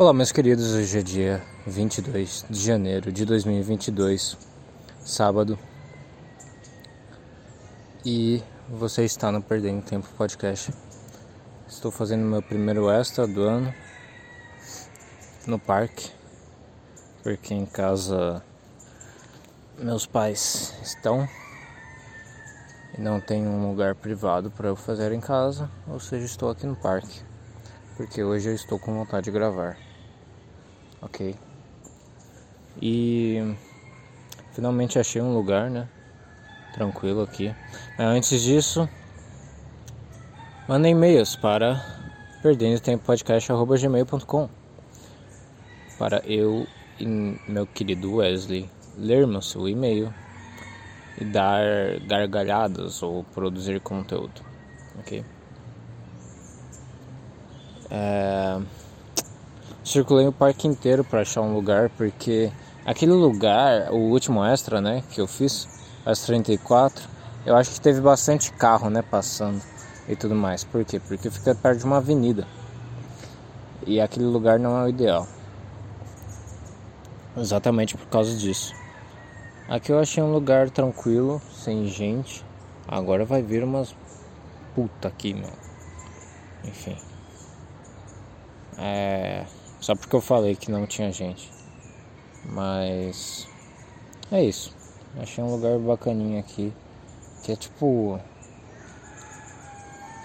Olá, meus queridos. Hoje é dia 22 de janeiro de 2022, sábado. E você está no Perdendo Tempo Podcast. Estou fazendo meu primeiro extra do ano no parque, porque em casa meus pais estão e não tem um lugar privado para eu fazer em casa, ou seja, estou aqui no parque, porque hoje eu estou com vontade de gravar ok? E finalmente achei um lugar, né? Tranquilo aqui. Antes disso, mandei e-mails para perdendo tempo podcast@gmail.com para eu e meu querido Wesley lermos seu e-mail e dar gargalhadas ou produzir conteúdo, ok? É... Circulei o parque inteiro para achar um lugar, porque aquele lugar, o último extra, né, que eu fiz, as 34, eu acho que teve bastante carro, né, passando e tudo mais. Por quê? Porque fica perto de uma avenida. E aquele lugar não é o ideal. Exatamente por causa disso. Aqui eu achei um lugar tranquilo, sem gente. Agora vai vir umas puta aqui, meu. Enfim. É só porque eu falei que não tinha gente. Mas é isso. Achei um lugar bacaninho aqui. Que é tipo.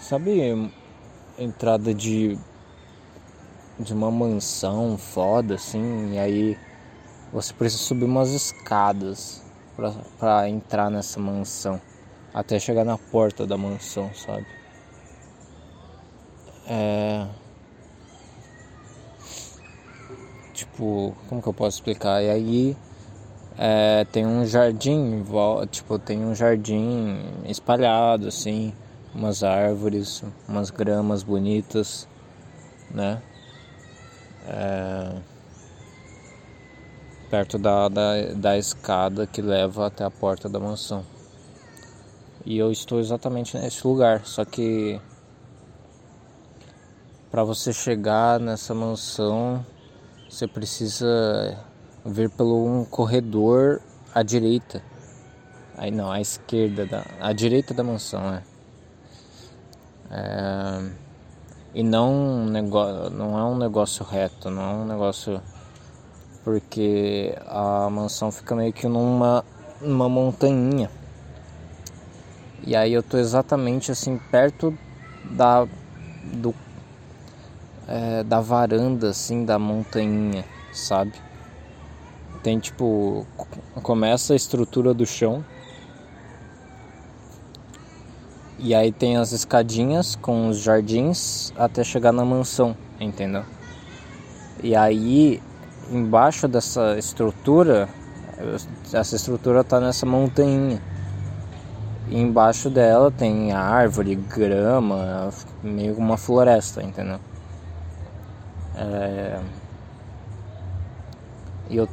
Sabe entrada de. De uma mansão foda assim. E aí você precisa subir umas escadas pra, pra entrar nessa mansão. Até chegar na porta da mansão, sabe? É. Tipo, como que eu posso explicar? E aí é, tem um jardim, tipo, tem um jardim espalhado, assim, umas árvores, umas gramas bonitas, né? É, perto da, da, da escada que leva até a porta da mansão. E eu estou exatamente nesse lugar, só que para você chegar nessa mansão você precisa vir pelo um corredor à direita. Aí não, à esquerda, da, à direita da mansão, é. é e não um negócio, não é um negócio reto, não é um negócio porque a mansão fica meio que numa numa montanha. E aí eu tô exatamente assim perto da do é, da varanda assim da montanha, sabe? Tem tipo começa a estrutura do chão e aí tem as escadinhas com os jardins até chegar na mansão, entendeu? E aí embaixo dessa estrutura, essa estrutura tá nessa montanha. E embaixo dela tem árvore, grama, meio uma floresta, entendeu? É... E eu,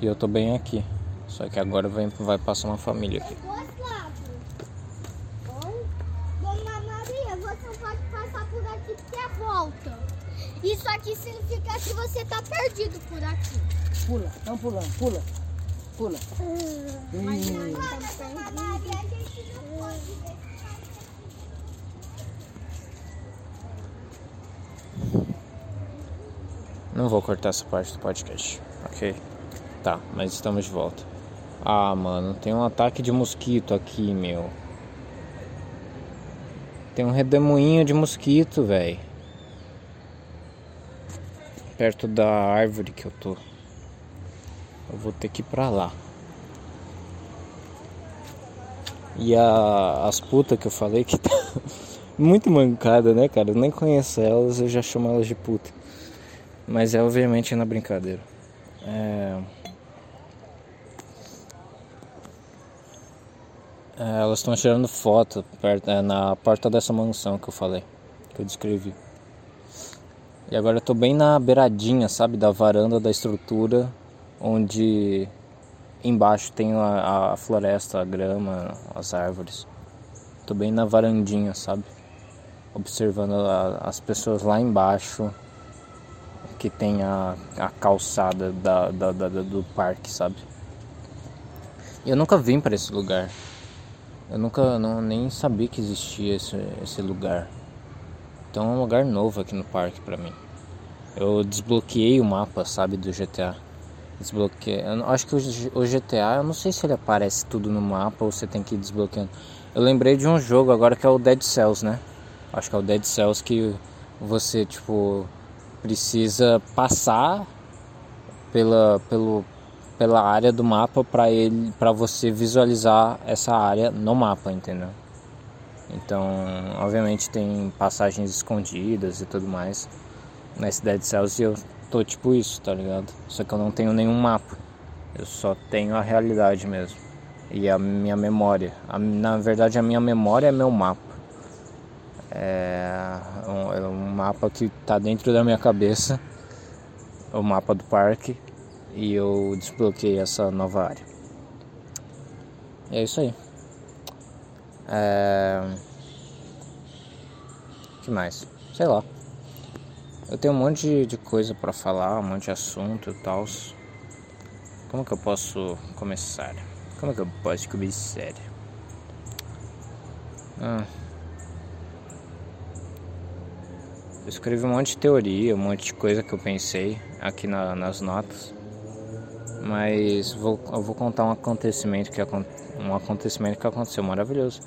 e eu tô bem aqui. Só que agora vai, vai passar uma família aqui. Dona Maria, você não pode passar por aqui porque é volta. Isso aqui significa que você tá perdido por aqui. Pula, não pulando, pula. Pula. Mas hum. agora, Dona Maria, a gente não pode ver. Não vou cortar essa parte do podcast, ok? Tá, mas estamos de volta. Ah, mano, tem um ataque de mosquito aqui, meu. Tem um redemoinho de mosquito, velho. Perto da árvore que eu tô. Eu vou ter que ir pra lá. E a, as putas que eu falei que tá muito mancada, né, cara? Eu nem conheço elas, eu já chamo elas de puta. Mas é obviamente na brincadeira. É... É, elas estão tirando foto perto, é, na porta dessa mansão que eu falei, que eu descrevi. E agora eu tô bem na beiradinha, sabe, da varanda da estrutura, onde embaixo tem a, a floresta, a grama, as árvores. Tô bem na varandinha, sabe? Observando a, as pessoas lá embaixo que tem a, a calçada da, da, da, do parque, sabe? Eu nunca vim para esse lugar. Eu nunca não, nem sabia que existia esse, esse lugar. Então é um lugar novo aqui no parque para mim. Eu desbloqueei o mapa, sabe, do GTA. Desbloqueei. Eu acho que o GTA, eu não sei se ele aparece tudo no mapa ou você tem que ir desbloqueando. Eu lembrei de um jogo agora que é o Dead Cells, né? Acho que é o Dead Cells que você, tipo, precisa passar pela, pelo, pela área do mapa para ele para você visualizar essa área no mapa, entendeu? Então, obviamente tem passagens escondidas e tudo mais nesse Dead Cells e eu tô tipo isso, tá ligado? Só que eu não tenho nenhum mapa. Eu só tenho a realidade mesmo. E a minha memória. A, na verdade a minha memória é meu mapa. É mapa que tá dentro da minha cabeça. O mapa do parque. E eu desbloqueei essa nova área. E é isso aí. É... que mais? Sei lá. Eu tenho um monte de coisa para falar, um monte de assunto e tal. Como que eu posso começar? Como que eu posso começar? Ah. Eu escrevi um monte de teoria, um monte de coisa que eu pensei aqui na, nas notas. Mas vou, eu vou contar um acontecimento que um acontecimento que aconteceu maravilhoso.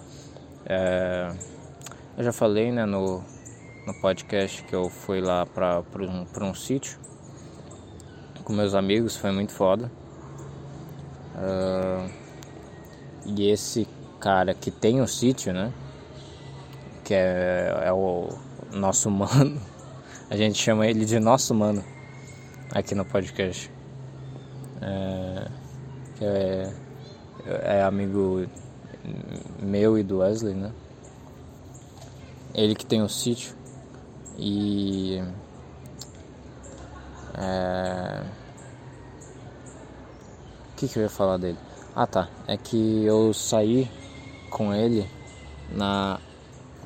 É, eu já falei né, no, no podcast que eu fui lá para um, um sítio com meus amigos, foi muito foda. Uh, e esse cara que tem o um sítio, né? Que é, é o nosso mano. A gente chama ele de nosso mano aqui no podcast. É, é, é amigo meu e do Wesley, né? Ele que tem o sítio e é, o que, que eu ia falar dele? Ah tá, é que eu saí com ele na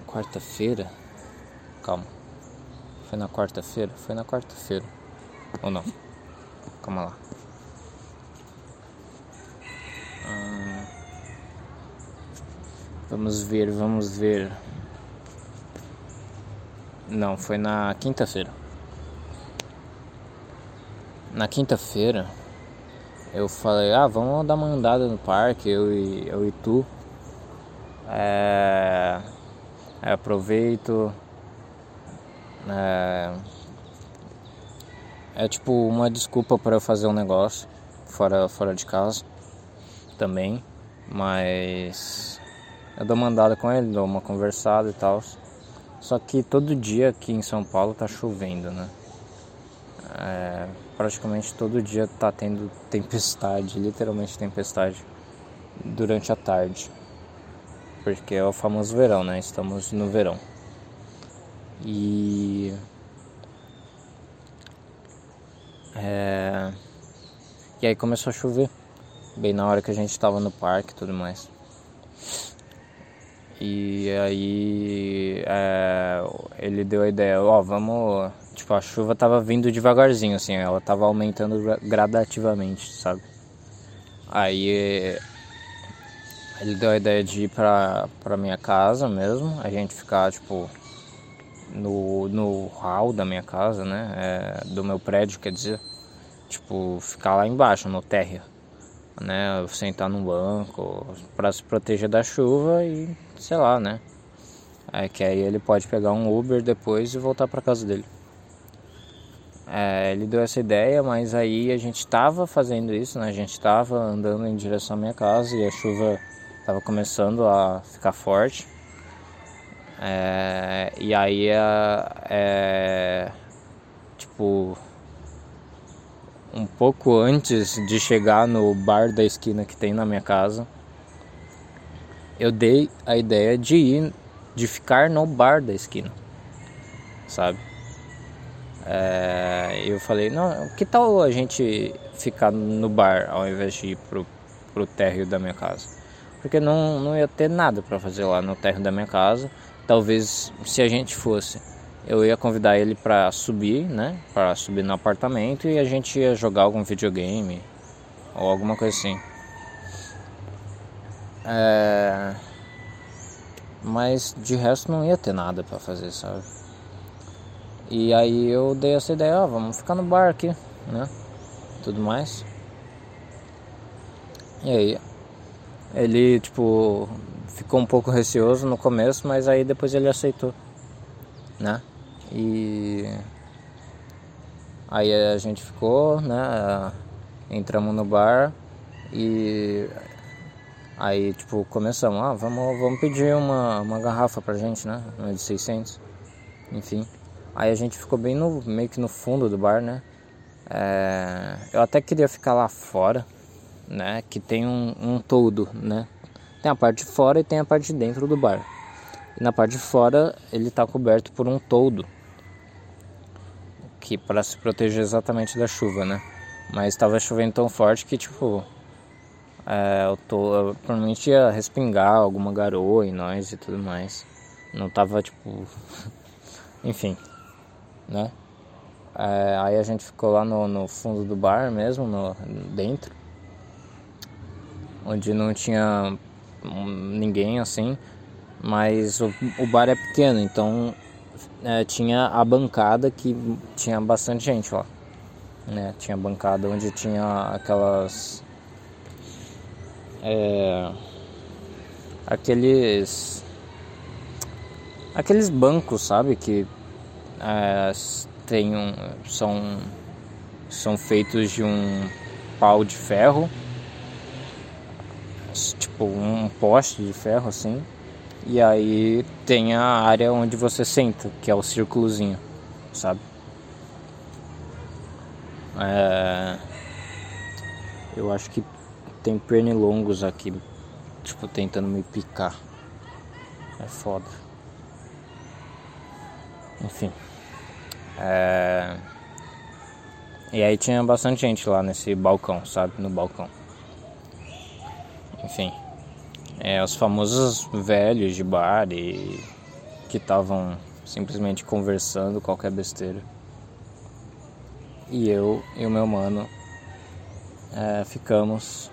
quarta-feira. Calma. Foi na quarta-feira? Foi na quarta-feira. Ou não? Calma lá. Vamos ver, vamos ver. Não, foi na quinta-feira. Na quinta-feira eu falei, ah, vamos dar uma andada no parque, eu e, eu e tu. É, aproveito. É, é tipo uma desculpa para fazer um negócio fora, fora de casa também. Mas eu dou uma andada com ele, dou uma conversada e tal. Só que todo dia aqui em São Paulo tá chovendo, né? É, praticamente todo dia tá tendo tempestade, literalmente tempestade, durante a tarde. Porque é o famoso verão, né? Estamos no verão. E. É, e aí começou a chover, bem na hora que a gente estava no parque e tudo mais. E aí é, ele deu a ideia, ó, oh, vamos. Tipo, a chuva tava vindo devagarzinho, assim, ela tava aumentando gradativamente, sabe? Aí ele deu a ideia de ir pra, pra minha casa mesmo, a gente ficar, tipo, no, no hall da minha casa, né? É, do meu prédio, quer dizer. Tipo, ficar lá embaixo, no térreo né? Sentar num banco para se proteger da chuva e sei lá, né? É que aí ele pode pegar um Uber depois e voltar para casa dele. É, ele deu essa ideia, mas aí a gente estava fazendo isso, né? A gente estava andando em direção à minha casa e a chuva estava começando a ficar forte. É, e aí, é, é, tipo, um pouco antes de chegar no bar da esquina que tem na minha casa, eu dei a ideia de ir, de ficar no bar da esquina, sabe? É, eu falei, não, que tal a gente ficar no bar ao invés de ir pro, pro térreo da minha casa? Porque não, não ia ter nada para fazer lá no térreo da minha casa. Talvez se a gente fosse eu ia convidar ele para subir, né? Para subir no apartamento e a gente ia jogar algum videogame ou alguma coisa assim. É... Mas de resto não ia ter nada para fazer, sabe? E aí eu dei essa ideia, ó, vamos ficar no bar aqui, né? Tudo mais. E aí ele tipo ficou um pouco receoso no começo, mas aí depois ele aceitou, né? E aí a gente ficou, né? Entramos no bar e aí tipo começamos, ah, vamos, vamos pedir uma, uma garrafa pra gente, né? Uma de 600, enfim. Aí a gente ficou bem no meio que no fundo do bar, né? É, eu até queria ficar lá fora, né? Que tem um, um todo, né? Tem a parte de fora e tem a parte de dentro do bar. E na parte de fora ele está coberto por um toldo, que para se proteger exatamente da chuva, né? Mas estava chovendo tão forte que tipo é, eu, tô, eu provavelmente ia respingar alguma garoa em nós e tudo mais. Não tava tipo, enfim, né? É, aí a gente ficou lá no, no fundo do bar mesmo, no, dentro, onde não tinha ninguém assim, mas o, o bar é pequeno, então é, tinha a bancada que tinha bastante gente lá. Né? Tinha bancada onde tinha aquelas. É, aqueles. Aqueles bancos, sabe? Que é, tem um, são, são feitos de um pau de ferro, tipo um poste de ferro assim e aí tem a área onde você senta, que é o círculozinho, sabe? É... Eu acho que tem pernilongos aqui, tipo, tentando me picar. É foda. Enfim. É... E aí tinha bastante gente lá nesse balcão, sabe? No balcão. Enfim é, os famosos velhos de bar e que estavam simplesmente conversando qualquer besteira. E eu e o meu mano é, ficamos.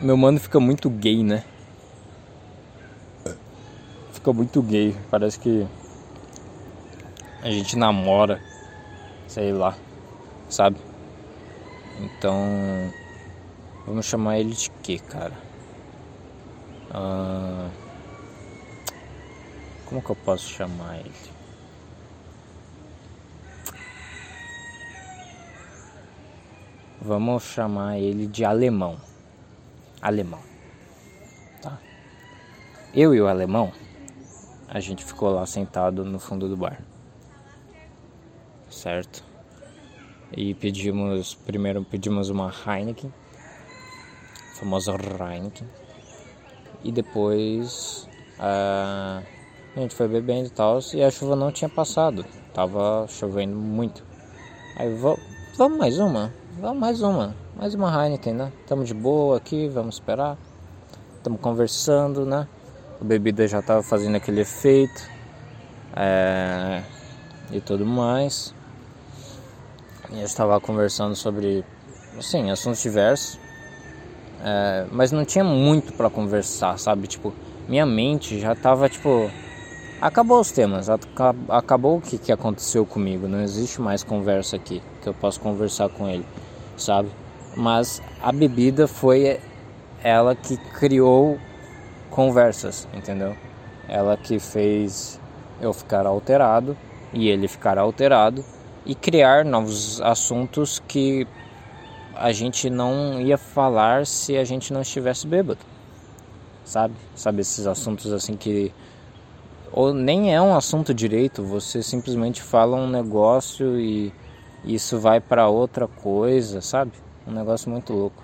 Meu mano fica muito gay, né? Fica muito gay. Parece que a gente namora, sei lá, sabe? Então, vamos chamar ele de quê, cara? Ah, como que eu posso chamar ele? Vamos chamar ele de alemão. Alemão. Tá? Eu e o alemão, a gente ficou lá sentado no fundo do bar. Certo? E pedimos, primeiro pedimos uma Heineken, famosa Heineken e depois a gente foi bebendo e tal, e a chuva não tinha passado, tava chovendo muito. Aí vamos mais uma, vamos mais uma, mais uma Heineken, né? Tamo de boa aqui, vamos esperar. Estamos conversando, né? A bebida já tava fazendo aquele efeito é, e tudo mais. E gente estava conversando sobre, assim, assuntos diversos. É, mas não tinha muito para conversar, sabe? Tipo, minha mente já tava tipo. Acabou os temas, acabou o que, que aconteceu comigo. Não existe mais conversa aqui que eu posso conversar com ele, sabe? Mas a bebida foi ela que criou conversas, entendeu? Ela que fez eu ficar alterado e ele ficar alterado e criar novos assuntos que a gente não ia falar se a gente não estivesse bêbado. Sabe? Sabe esses assuntos assim que ou nem é um assunto direito, você simplesmente fala um negócio e isso vai para outra coisa, sabe? Um negócio muito louco.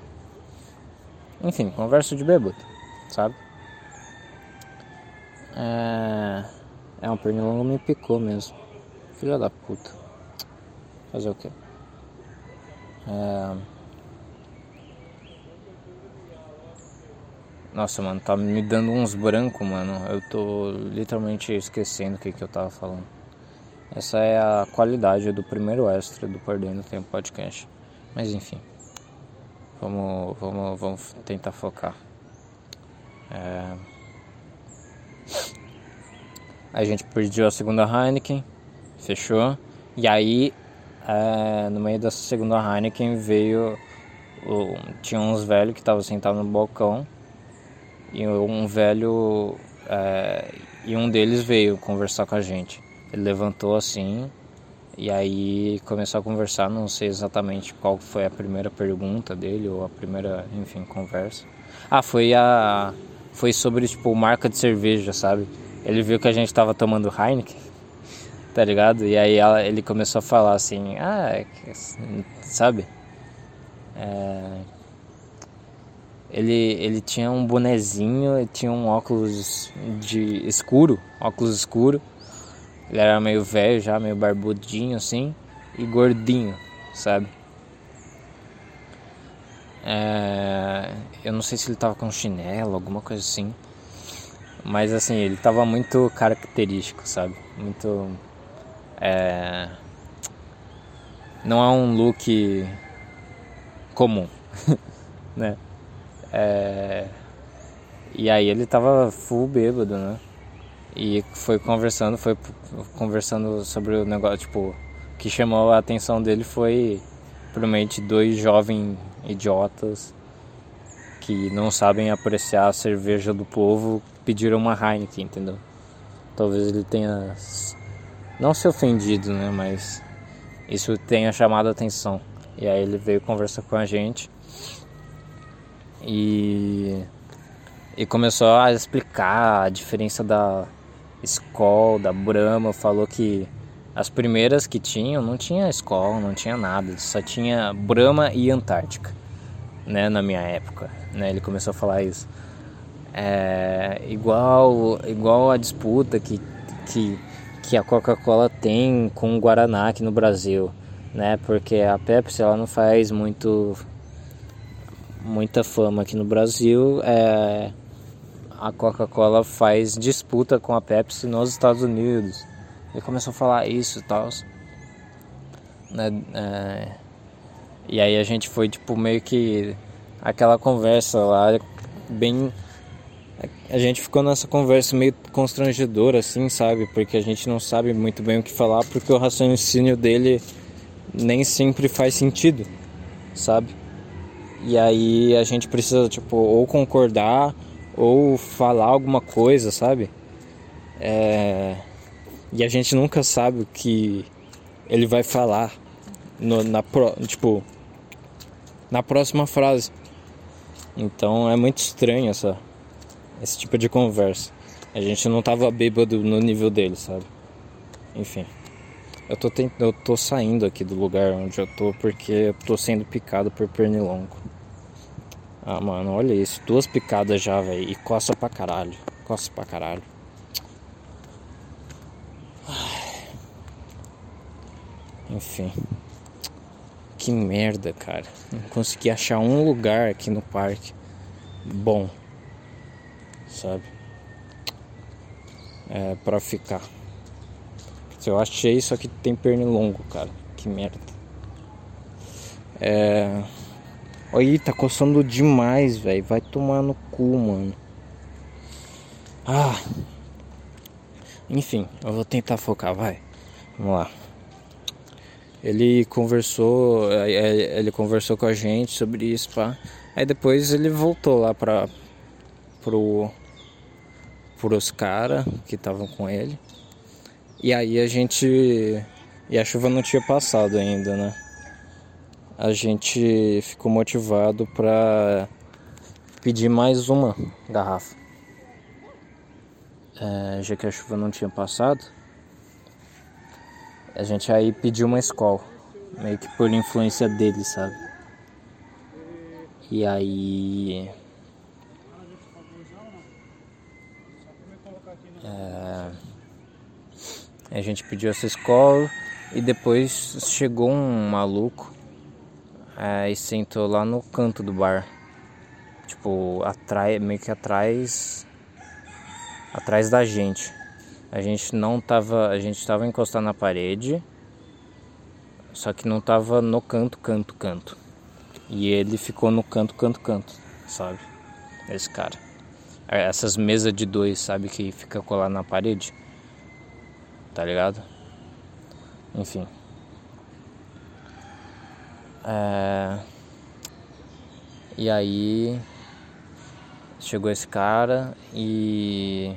Enfim, conversa de bêbado, sabe? É, é um pernilongo me picou mesmo. Filha da puta. Fazer o quê? É... Nossa, mano, tá me dando uns brancos, mano. Eu tô literalmente esquecendo o que, que eu tava falando. Essa é a qualidade do primeiro extra do Perdendo Tempo Podcast. Mas enfim, vamos, vamos, vamos tentar focar. É... A gente pediu a segunda Heineken, fechou. E aí, é, no meio dessa segunda Heineken veio. O, tinha uns velhos que estavam sentados no balcão. E um velho. É, e um deles veio conversar com a gente. Ele levantou assim. E aí começou a conversar, não sei exatamente qual foi a primeira pergunta dele ou a primeira, enfim, conversa. Ah, foi a foi sobre tipo marca de cerveja, sabe? Ele viu que a gente tava tomando Heineken, tá ligado? E aí ela, ele começou a falar assim, ah, é sabe? É... Ele, ele tinha um bonezinho, tinha um óculos de escuro, óculos escuro. Ele era meio velho já, meio barbudinho assim, e gordinho, sabe? É, eu não sei se ele tava com chinelo, alguma coisa assim. Mas assim, ele tava muito característico, sabe? Muito. É, não é um look comum, né? É, e aí ele tava full bêbado, né? E foi conversando, foi conversando sobre o negócio, tipo, o que chamou a atenção dele foi provavelmente dois jovens idiotas que não sabem apreciar a cerveja do povo pediram uma Heineken, entendeu? Talvez ele tenha não se ofendido, né, mas isso tenha chamado a atenção. E aí ele veio conversar com a gente e e começou a explicar a diferença da Skol, da Brahma, falou que as primeiras que tinham não tinha Skol, não tinha nada, só tinha Brahma e Antártica, né, na minha época, né? Ele começou a falar isso. É, igual igual a disputa que que que a Coca-Cola tem com o Guaraná aqui no Brasil, né? Porque a Pepsi ela não faz muito muita fama aqui no Brasil, é, a Coca-Cola faz disputa com a Pepsi nos Estados Unidos. Ele começou a falar isso e tal. Né? É, e aí a gente foi tipo meio que aquela conversa lá, bem. A gente ficou nessa conversa meio constrangedora, assim, sabe? Porque a gente não sabe muito bem o que falar, porque o raciocínio dele nem sempre faz sentido, sabe? E aí a gente precisa, tipo, ou concordar ou falar alguma coisa, sabe? É... E a gente nunca sabe o que ele vai falar no, na pro, tipo na próxima frase. Então é muito estranho essa esse tipo de conversa. A gente não tava bêbado no nível dele, sabe? Enfim. Eu tô, tent... eu tô saindo aqui do lugar onde eu tô porque eu tô sendo picado por pernilongo. Ah, mano, olha isso. Duas picadas já, velho. E coça pra caralho. Coça pra caralho. Enfim. Que merda, cara. Não consegui achar um lugar aqui no parque bom. Sabe? É, pra ficar. Eu achei, só que tem pernilongo, cara. Que merda. É. Olha, tá coçando demais, velho. Vai tomar no cu, mano. Ah. Enfim, eu vou tentar focar, vai. Vamos lá. Ele conversou, é, é, ele conversou com a gente sobre isso, pá. Aí depois ele voltou lá pra pro pros caras que estavam com ele. E aí a gente e a chuva não tinha passado ainda, né? A gente ficou motivado para pedir mais uma garrafa. É, já que a chuva não tinha passado, a gente aí pediu uma escola, meio que por influência dele, sabe? E aí. É, a gente pediu essa escola e depois chegou um maluco é, e sentou lá no canto do bar. Tipo, atrás, meio que atrás. Atrás da gente. A gente não tava. A gente tava encostado na parede. Só que não tava no canto, canto, canto. E ele ficou no canto, canto, canto, sabe? Esse cara. Essas mesas de dois, sabe? Que fica colado na parede. Tá ligado? Enfim. É... E aí chegou esse cara e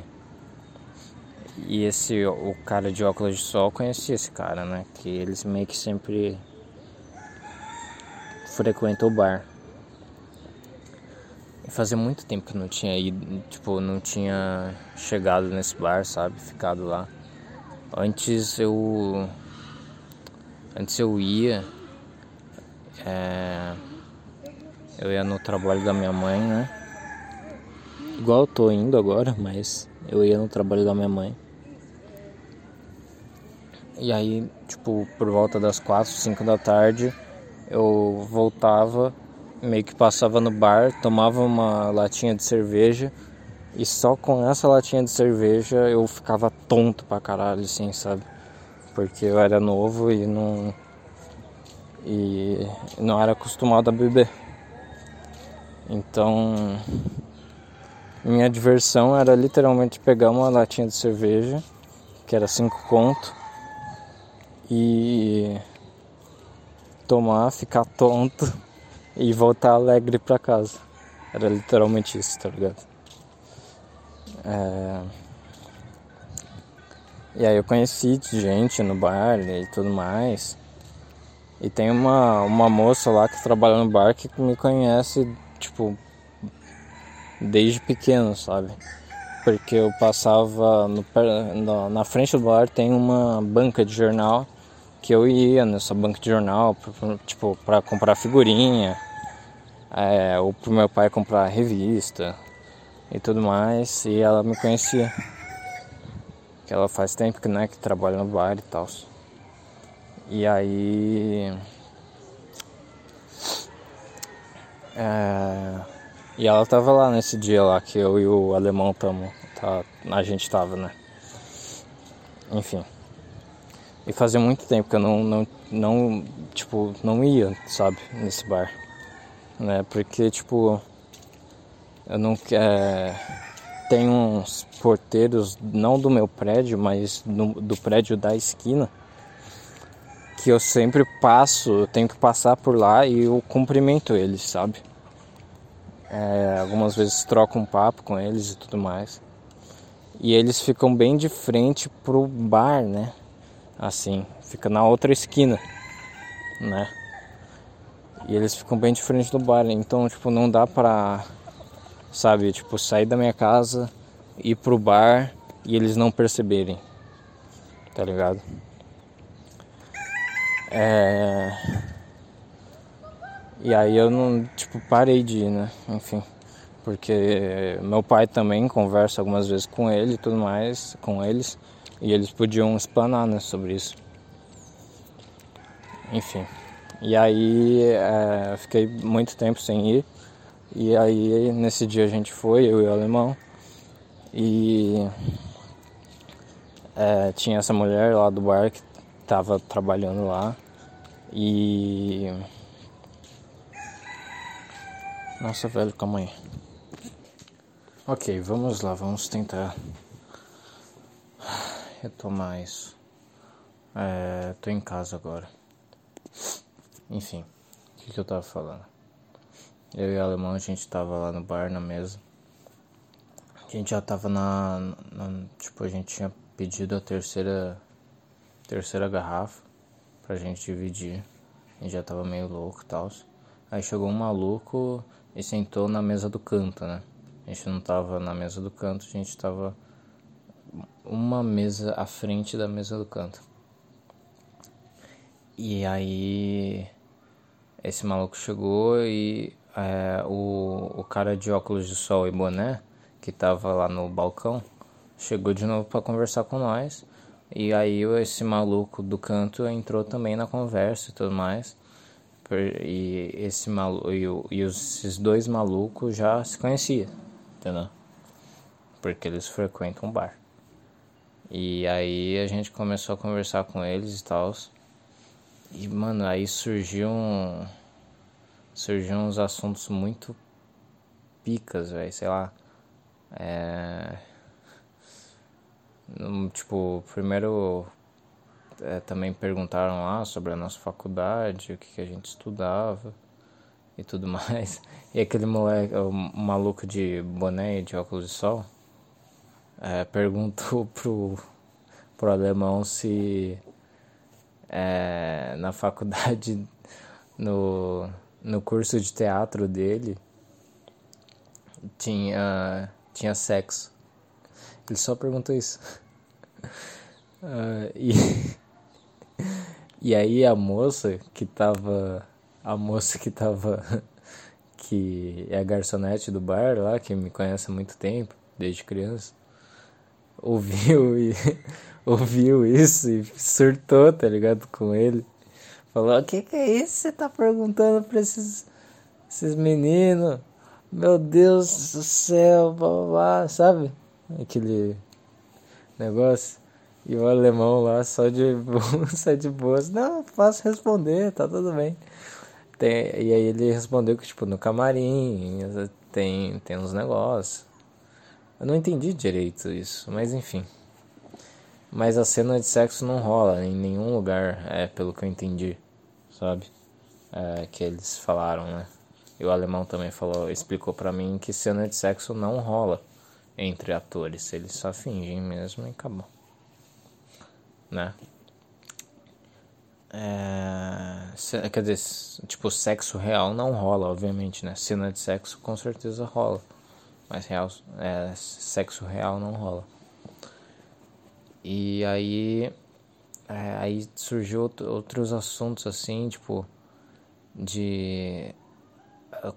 e esse o cara de óculos de sol conhecia esse cara, né? Que eles meio que sempre frequentam o bar. E fazia muito tempo que não tinha ido, tipo, não tinha chegado nesse bar, sabe? Ficado lá. Antes eu antes eu ia é, eu ia no trabalho da minha mãe, né? Igual eu tô indo agora, mas eu ia no trabalho da minha mãe. E aí, tipo, por volta das 4, 5 da tarde, eu voltava, meio que passava no bar, tomava uma latinha de cerveja e só com essa latinha de cerveja eu ficava tonto pra caralho, assim, sabe? Porque eu era novo e não. E não era acostumado a beber. Então, minha diversão era literalmente pegar uma latinha de cerveja, que era 5 conto, e tomar, ficar tonto e voltar alegre para casa. Era literalmente isso, tá ligado? É... E aí eu conheci gente no bar e tudo mais. E tem uma, uma moça lá que trabalha no bar que me conhece, tipo, desde pequeno, sabe? Porque eu passava no, na frente do bar tem uma banca de jornal que eu ia nessa banca de jornal, tipo, para comprar figurinha, é, ou pro meu pai comprar revista e tudo mais, e ela me conhecia. Que ela faz tempo que, né, que trabalha no bar e tal. E aí. É, e ela tava lá nesse dia lá que eu e o alemão tamo. Tá, a gente tava, né? Enfim. E fazia muito tempo que eu não, não, não, tipo, não ia, sabe, nesse bar. Né? Porque, tipo, eu não quero. Tem uns porteiros, não do meu prédio, mas do prédio da esquina, que eu sempre passo, eu tenho que passar por lá e eu cumprimento eles, sabe? É, algumas vezes troco um papo com eles e tudo mais. E eles ficam bem de frente pro bar, né? assim, fica na outra esquina, né? E eles ficam bem diferente do bar, então, tipo, não dá pra, sabe, tipo, sair da minha casa, ir pro bar e eles não perceberem, tá ligado? É... E aí eu não, tipo, parei de ir, né? Enfim, porque meu pai também conversa algumas vezes com ele e tudo mais, com eles. E eles podiam explanar né, sobre isso. Enfim. E aí é, fiquei muito tempo sem ir. E aí nesse dia a gente foi, eu e o alemão. E é, tinha essa mulher lá do bar que tava trabalhando lá. E. Nossa, velho, calma aí. Ok, vamos lá, vamos tentar retomar isso. É, tô em casa agora. Enfim, o que, que eu tava falando? Eu e o alemão, a gente tava lá no bar, na mesa. A gente já tava na, na, Tipo, a gente tinha pedido a terceira. Terceira garrafa pra gente dividir. Gente já tava meio louco e tal. Aí chegou um maluco e sentou na mesa do canto, né? A gente não tava na mesa do canto, a gente tava uma mesa à frente da mesa do canto. E aí esse maluco chegou e é, o, o cara de óculos de sol e boné que tava lá no balcão chegou de novo para conversar com nós. E aí esse maluco do canto entrou também na conversa e tudo mais. E esse maluco e, e esses dois malucos já se conheciam, entendeu? Porque eles frequentam um bar. E aí a gente começou a conversar com eles e tal. E, mano, aí surgiu um. Surgiu uns assuntos muito picas, velho, sei lá. É. Tipo, primeiro é, também perguntaram lá sobre a nossa faculdade, o que, que a gente estudava e tudo mais. E aquele moleque, o maluco de boné e de óculos de sol, é, perguntou pro, pro alemão se é, na faculdade, no, no curso de teatro dele, tinha, tinha sexo. Ele só perguntou isso. Uh, e, e aí a moça que tava. A moça que tava. Que é a garçonete do bar lá, que me conhece há muito tempo, desde criança ouviu e ouviu isso e surtou, tá ligado, com ele. Falou, o que que é isso que você tá perguntando pra esses, esses meninos? Meu Deus do céu, blá, sabe? Aquele negócio. E o alemão lá só de só de boas. Não, posso responder, tá tudo bem. Tem, e aí ele respondeu que, tipo, no camarim tem, tem uns negócios. Eu não entendi direito isso, mas enfim. Mas a cena de sexo não rola em nenhum lugar, é pelo que eu entendi, sabe? É, que eles falaram, né? E o alemão também falou, explicou para mim que cena de sexo não rola entre atores, eles só fingem mesmo e acabou. Né? É, quer dizer, tipo, sexo real não rola, obviamente, né? Cena de sexo com certeza rola. Mas real, é, sexo real não rola. E aí, é, aí surgiu outros assuntos assim, tipo, de.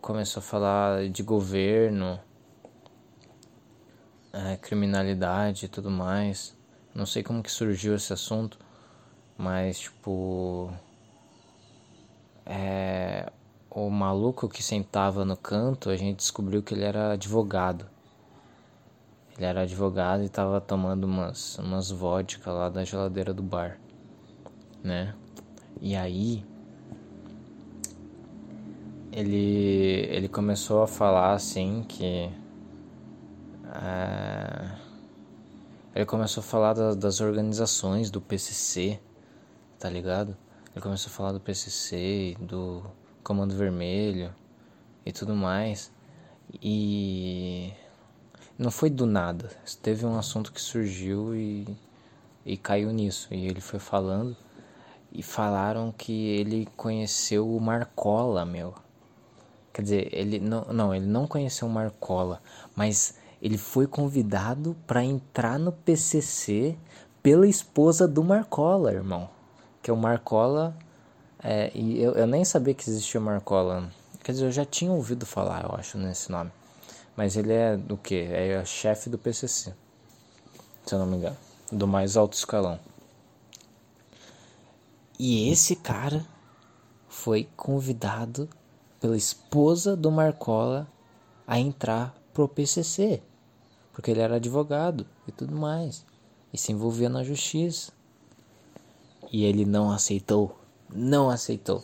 Começou a falar de governo, é, criminalidade e tudo mais. Não sei como que surgiu esse assunto, mas tipo. É, o maluco que sentava no canto, a gente descobriu que ele era advogado. Ele era advogado e estava tomando umas, umas vodka lá da geladeira do bar, né? E aí ele ele começou a falar assim que é, ele começou a falar da, das organizações do PCC, tá ligado? Ele começou a falar do PCC, do Comando Vermelho e tudo mais. E não foi do nada. Teve um assunto que surgiu e, e caiu nisso. E ele foi falando e falaram que ele conheceu o Marcola, meu. Quer dizer, ele não, não, ele não conheceu o Marcola, mas ele foi convidado para entrar no PCC pela esposa do Marcola, irmão. Que é o Marcola é, e eu, eu nem sabia que existia o Marcola. Quer dizer, eu já tinha ouvido falar, eu acho, nesse nome. Mas ele é do que? É chefe do PCC, se eu não me engano, do mais alto escalão. E esse cara foi convidado pela esposa do Marcola a entrar pro PCC, porque ele era advogado e tudo mais, e se envolvia na justiça. E ele não aceitou não aceitou.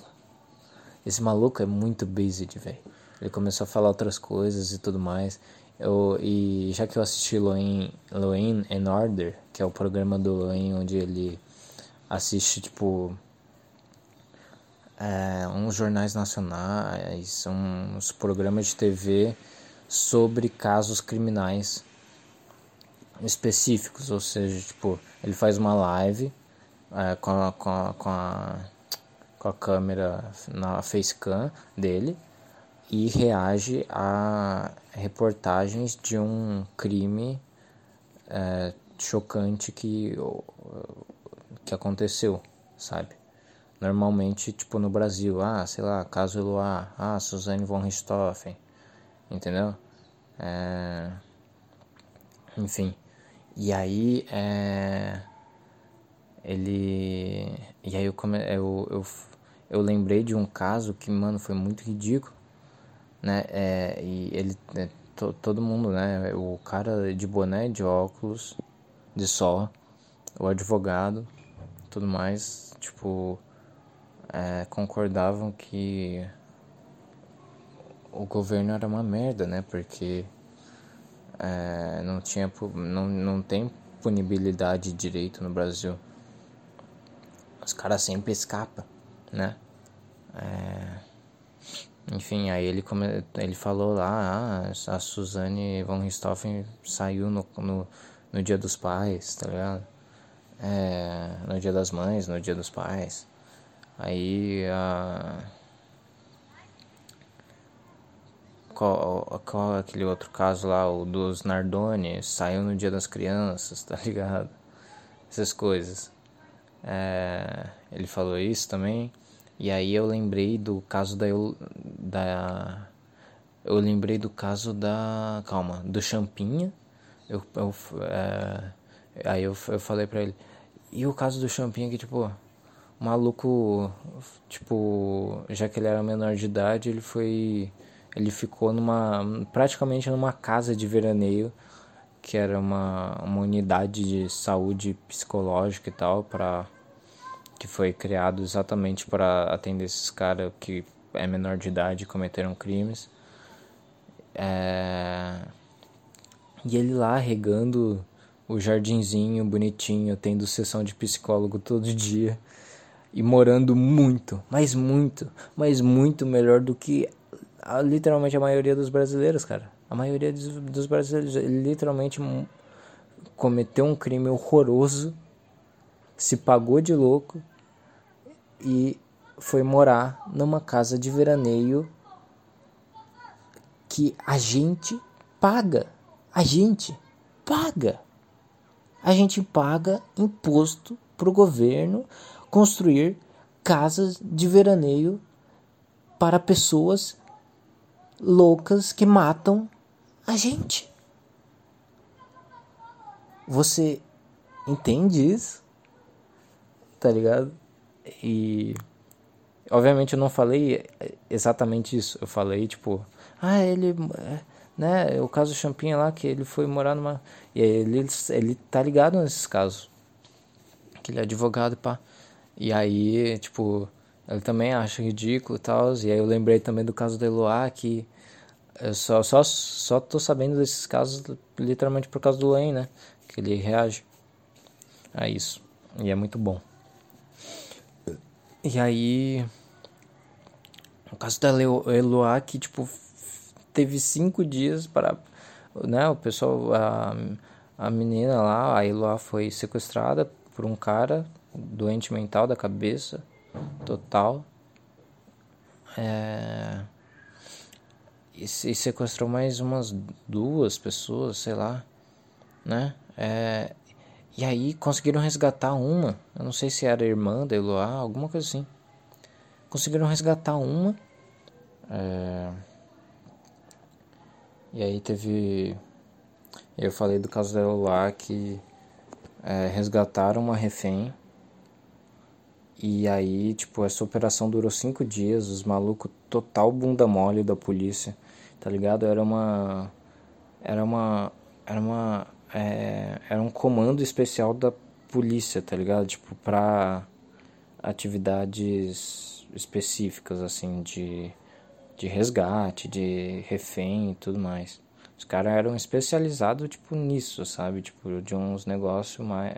Esse maluco é muito based, velho. Ele começou a falar outras coisas e tudo mais. Eu, e já que eu assisti Loin, Loin and Order, que é o programa do Loin onde ele assiste, tipo, é, uns jornais nacionais, uns programas de TV sobre casos criminais específicos. Ou seja, tipo, ele faz uma live é, com, a, com, a, com a com a câmera na facecam dele e reage a reportagens de um crime é, chocante que, que aconteceu, sabe? Normalmente, tipo no Brasil, ah, sei lá, caso Eloá, ah, Suzane von Richthofen, entendeu? É... Enfim, e aí é... ele e aí eu, come, eu, eu, eu lembrei de um caso que, mano, foi muito ridículo, né? É, e ele, é, to, todo mundo, né? O cara de boné, de óculos, de sol, o advogado, tudo mais, tipo, é, concordavam que o governo era uma merda, né? Porque é, não tinha não, não tem punibilidade de direito no Brasil. Os caras sempre escapam, né? É, enfim, aí ele, come, ele falou lá, ah, a Suzane von Richthofen saiu no, no, no dia dos pais, tá ligado? É, no dia das mães, no dia dos pais. Aí a. Qual, qual é aquele outro caso lá, o dos Nardoni, saiu no dia das crianças, tá ligado? Essas coisas. É, ele falou isso também. E aí eu lembrei do caso da. da eu lembrei do caso da. Calma, do Champinha. Eu, eu, é, aí eu, eu falei pra ele. E o caso do Champinha que, tipo, o maluco, tipo, já que ele era menor de idade, ele foi. Ele ficou numa. praticamente numa casa de veraneio, que era uma, uma unidade de saúde psicológica e tal, para que foi criado exatamente para atender esses caras que é menor de idade e cometeram crimes. É... E ele lá regando o jardinzinho bonitinho, tendo sessão de psicólogo todo dia e morando muito, mas muito, mas muito melhor do que literalmente a maioria dos brasileiros, cara. A maioria dos, dos brasileiros literalmente cometeu um crime horroroso se pagou de louco e foi morar numa casa de veraneio que a gente paga. A gente paga. A gente paga imposto para o governo construir casas de veraneio para pessoas loucas que matam a gente. Você entende isso? tá ligado? E obviamente eu não falei exatamente isso. Eu falei tipo, ah, ele, né, o caso Champinha lá que ele foi morar numa e ele ele tá ligado nesses casos. Que ele é advogado, pá. E aí, tipo, ele também acha ridículo e tal. E aí eu lembrei também do caso da Eloá, que eu só, só, só tô sabendo desses casos literalmente por causa do Len, né? Que ele reage a isso. E é muito bom. E aí. No caso da Eloá, que tipo, teve cinco dias para. Né, o pessoal. A, a menina lá, a Eloá foi sequestrada por um cara doente mental da cabeça, total. É, e, e sequestrou mais umas duas pessoas, sei lá, né? É, e aí conseguiram resgatar uma, eu não sei se era irmã da Eloá, alguma coisa assim. Conseguiram resgatar uma. É... E aí teve. Eu falei do caso da Eloá que é, resgataram uma refém. E aí, tipo, essa operação durou cinco dias, os malucos total bunda mole da polícia, tá ligado? Era uma. Era uma. Era uma é, era um comando especial da polícia, tá ligado? Tipo, pra atividades específicas, assim, de, de resgate, de refém e tudo mais. Os caras eram especializados, tipo, nisso, sabe? Tipo, de uns negócios mais...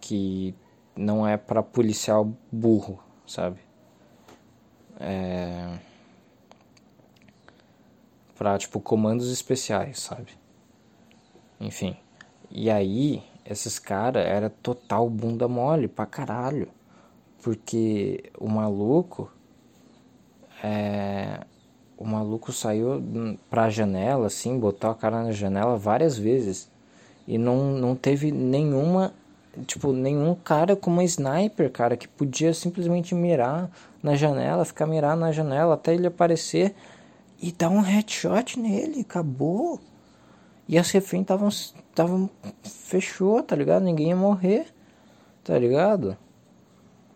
que não é para policial burro, sabe? É... Pra, tipo, comandos especiais, sabe? Enfim. E aí, esses caras era total bunda mole pra caralho. Porque o maluco. É, o maluco saiu pra janela, assim, botou a cara na janela várias vezes. E não, não teve nenhuma. Tipo, nenhum cara com uma sniper, cara, que podia simplesmente mirar na janela, ficar mirar na janela até ele aparecer e dar um headshot nele. Acabou. E as reféns estavam. Estavam. Fechou, tá ligado? Ninguém ia morrer, tá ligado?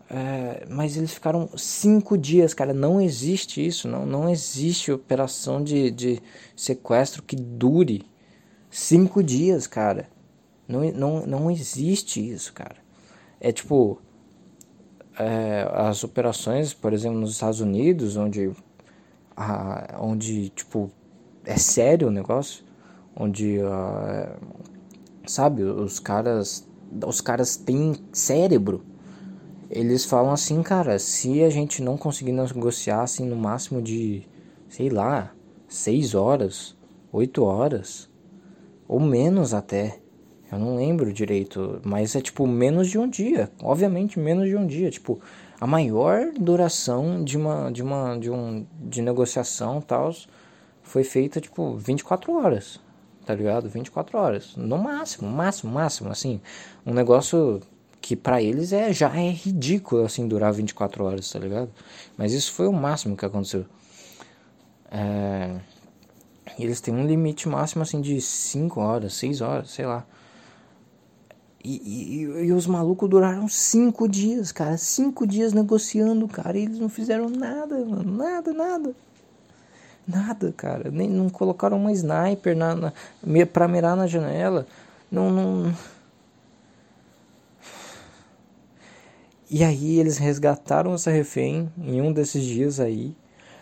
É, mas eles ficaram cinco dias, cara. Não existe isso. Não, não existe operação de, de sequestro que dure cinco dias, cara. Não, não, não existe isso, cara. É tipo. É, as operações, por exemplo, nos Estados Unidos, onde. A, onde, tipo. É sério o negócio. Onde. Uh, sabe, os caras. Os caras têm cérebro. Eles falam assim, cara, se a gente não conseguir negociar assim no máximo de, sei lá, seis horas, oito horas, ou menos até. Eu não lembro direito, mas é tipo menos de um dia. Obviamente menos de um dia, tipo a maior duração de uma de uma de um de negociação tal foi feita tipo 24 horas. Tá ligado? 24 horas, no máximo, máximo, máximo assim, um negócio que para eles é já é ridículo assim durar 24 horas, tá ligado? Mas isso foi o máximo que aconteceu. É... Eles têm um limite máximo assim de 5 horas, 6 horas, sei lá. E, e, e, os malucos duraram 5 dias, cara. 5 dias negociando, cara. E eles não fizeram nada, mano. Nada, nada. Nada, cara. Nem, não colocaram uma sniper na, na, pra mirar na janela. Não, não. E aí eles resgataram essa refém em um desses dias aí.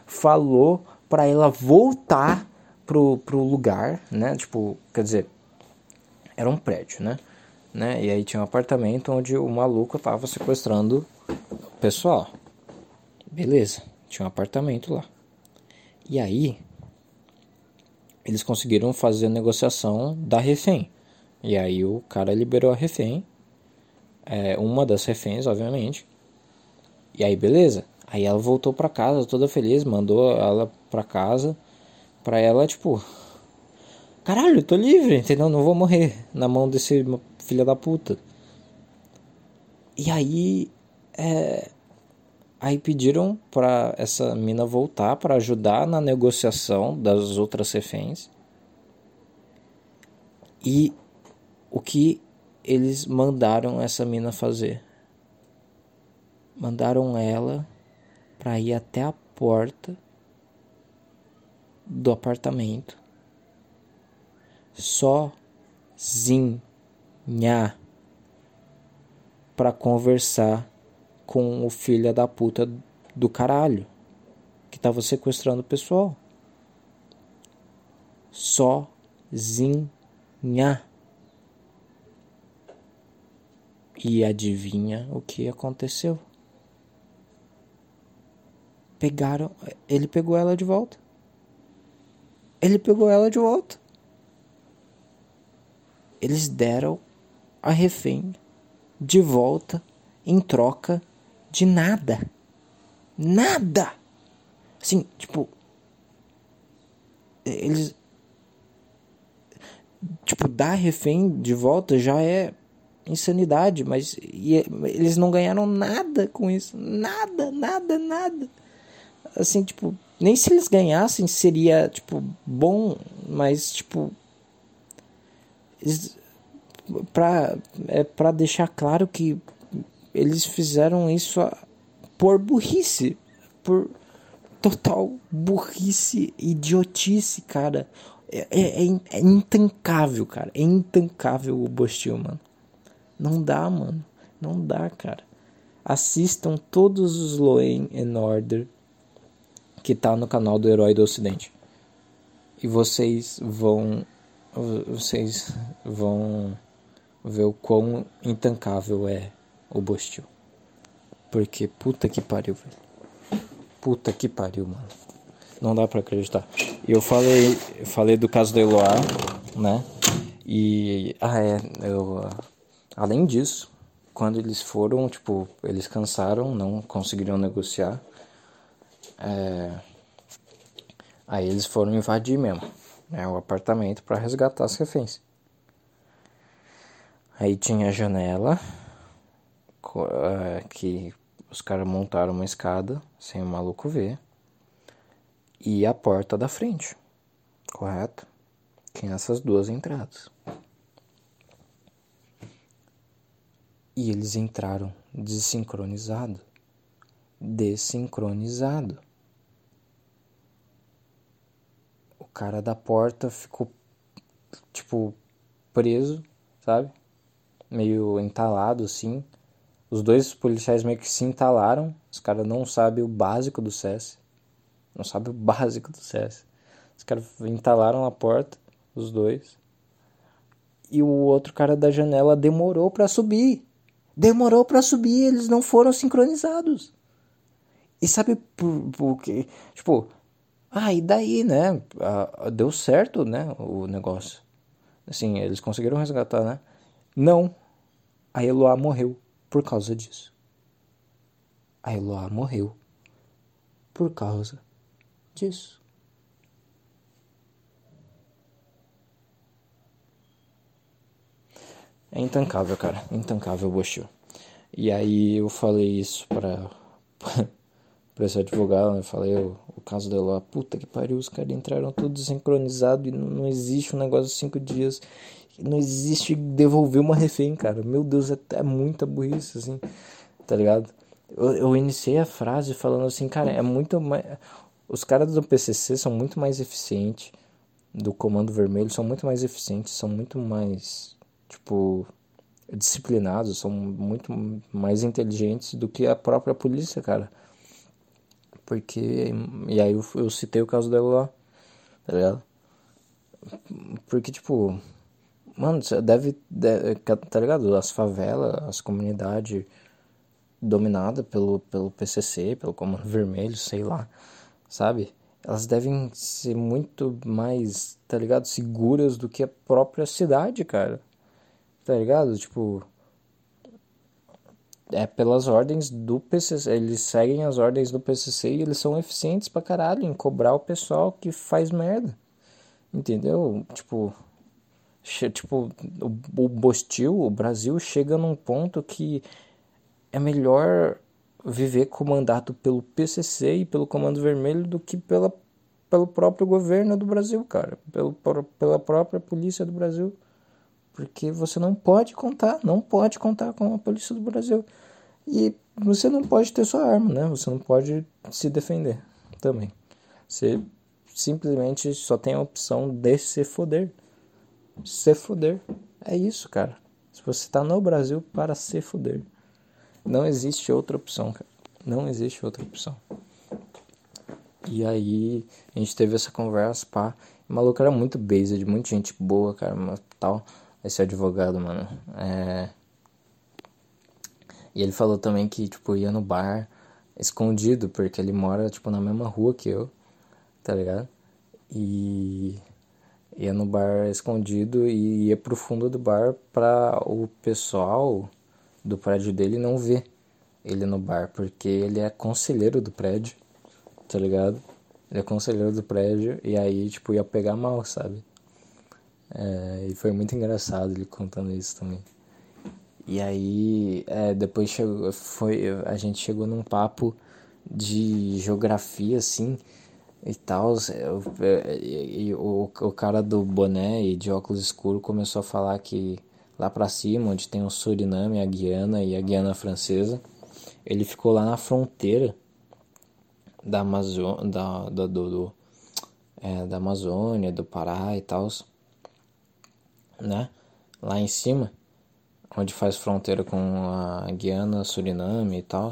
Falou para ela voltar pro, pro lugar, né? Tipo, quer dizer, era um prédio, né? Né? E aí tinha um apartamento onde o maluco tava sequestrando o pessoal. Beleza, tinha um apartamento lá. E aí eles conseguiram fazer a negociação da refém. E aí o cara liberou a refém, é, uma das reféns, obviamente. E aí beleza. Aí ela voltou para casa toda feliz, mandou ela para casa Pra ela, tipo, caralho, eu tô livre, entendeu? Não vou morrer na mão desse filho da puta. E aí, é, aí pediram para essa mina voltar para ajudar na negociação das outras reféns. E o que eles mandaram essa mina fazer? Mandaram ela para ir até a porta do apartamento sozinha para conversar com o filho da puta do caralho que tava sequestrando o pessoal. Sozinha. E adivinha o que aconteceu? Pegaram, ele pegou ela de volta ele pegou ela de volta. Eles deram a refém de volta em troca de nada. Nada! Assim, tipo. Eles. Tipo, dar refém de volta já é insanidade, mas e, eles não ganharam nada com isso. Nada, nada, nada. Assim, tipo, nem se eles ganhassem seria, tipo, bom, mas, tipo. Pra, é pra deixar claro que eles fizeram isso por burrice. Por total burrice, idiotice, cara. É, é, é, é intancável, cara. É intancável o Bostil, mano. Não dá, mano. Não dá, cara. Assistam todos os Law and Order que tá no canal do Herói do Ocidente. E vocês vão vocês vão ver o quão intancável é o Bostil. Porque puta que pariu, velho. Puta que pariu, mano. Não dá para acreditar. Eu falei, eu falei do caso da Eloá, né? E ah é, eu além disso, quando eles foram, tipo, eles cansaram, não conseguiram negociar. É... Aí eles foram invadir mesmo né, o apartamento para resgatar as reféns. Aí tinha a janela é, que os caras montaram uma escada sem o maluco ver e a porta da frente, correto? Tinha essas duas entradas. E eles entraram desincronizado. Desincronizado. Cara da porta ficou, tipo, preso sabe? Meio entalado assim. Os dois policiais meio que se entalaram. Os caras não sabem o básico do CS. Não sabem o básico do CS. Os caras entalaram a porta, os dois. E o outro cara da janela demorou para subir. Demorou para subir, eles não foram sincronizados. E sabe por, por quê? Tipo, ah, e daí, né? Ah, deu certo, né? O negócio. Assim, eles conseguiram resgatar, né? Não. A Eloá morreu por causa disso. A Eloá morreu por causa disso. É intancável, cara. Intancável o Bochil. E aí eu falei isso pra, pra esse advogado, né? Eu falei o, o caso dela, puta que pariu, os caras entraram tudo sincronizado e não, não existe um negócio de cinco dias. Não existe devolver uma refém, cara. Meu Deus, é, é muita burrice, assim, tá ligado? Eu, eu iniciei a frase falando assim, cara, é muito mais. Os caras do PCC são muito mais eficientes, do Comando Vermelho são muito mais eficientes, são muito mais tipo, disciplinados, são muito mais inteligentes do que a própria polícia, cara. Porque. E aí eu, eu citei o caso dela lá, tá ligado? Porque, tipo. Mano, deve, deve. Tá ligado? As favelas, as comunidades dominadas pelo, pelo PCC, pelo Comando Vermelho, sei lá, sabe? Elas devem ser muito mais, tá ligado? Seguras do que a própria cidade, cara. Tá ligado? Tipo. É pelas ordens do PCC. Eles seguem as ordens do PCC e eles são eficientes pra caralho em cobrar o pessoal que faz merda. Entendeu? Tipo. Tipo, o, o Bostil, o Brasil, chega num ponto que é melhor viver comandado pelo PCC e pelo Comando Vermelho do que pela, pelo próprio governo do Brasil, cara. Pelo, pela própria polícia do Brasil. Porque você não pode contar, não pode contar com a polícia do Brasil. E você não pode ter sua arma, né? Você não pode se defender também. Você simplesmente só tem a opção de se foder. Se foder. É isso, cara. Se você tá no Brasil para se foder. Não existe outra opção, cara. Não existe outra opção. E aí a gente teve essa conversa, pá. O maluco era muito based, muita gente boa, cara, tal esse advogado, mano. É... E ele falou também que, tipo, ia no bar escondido, porque ele mora, tipo, na mesma rua que eu, tá ligado? E ia no bar escondido e ia pro fundo do bar pra o pessoal do prédio dele não ver ele no bar, porque ele é conselheiro do prédio, tá ligado? Ele é conselheiro do prédio e aí, tipo, ia pegar mal, sabe? É, e foi muito engraçado ele contando isso também. E aí, é, depois chegou, foi, a gente chegou num papo de geografia, assim, e tal. E, o, o cara do boné e de óculos escuros começou a falar que lá pra cima, onde tem o Suriname, a Guiana e a Guiana Francesa, ele ficou lá na fronteira da Amazônia, da, da, do, do é, da Amazônia, do Pará e tal né? Lá em cima, onde faz fronteira com a Guiana, Suriname e tal.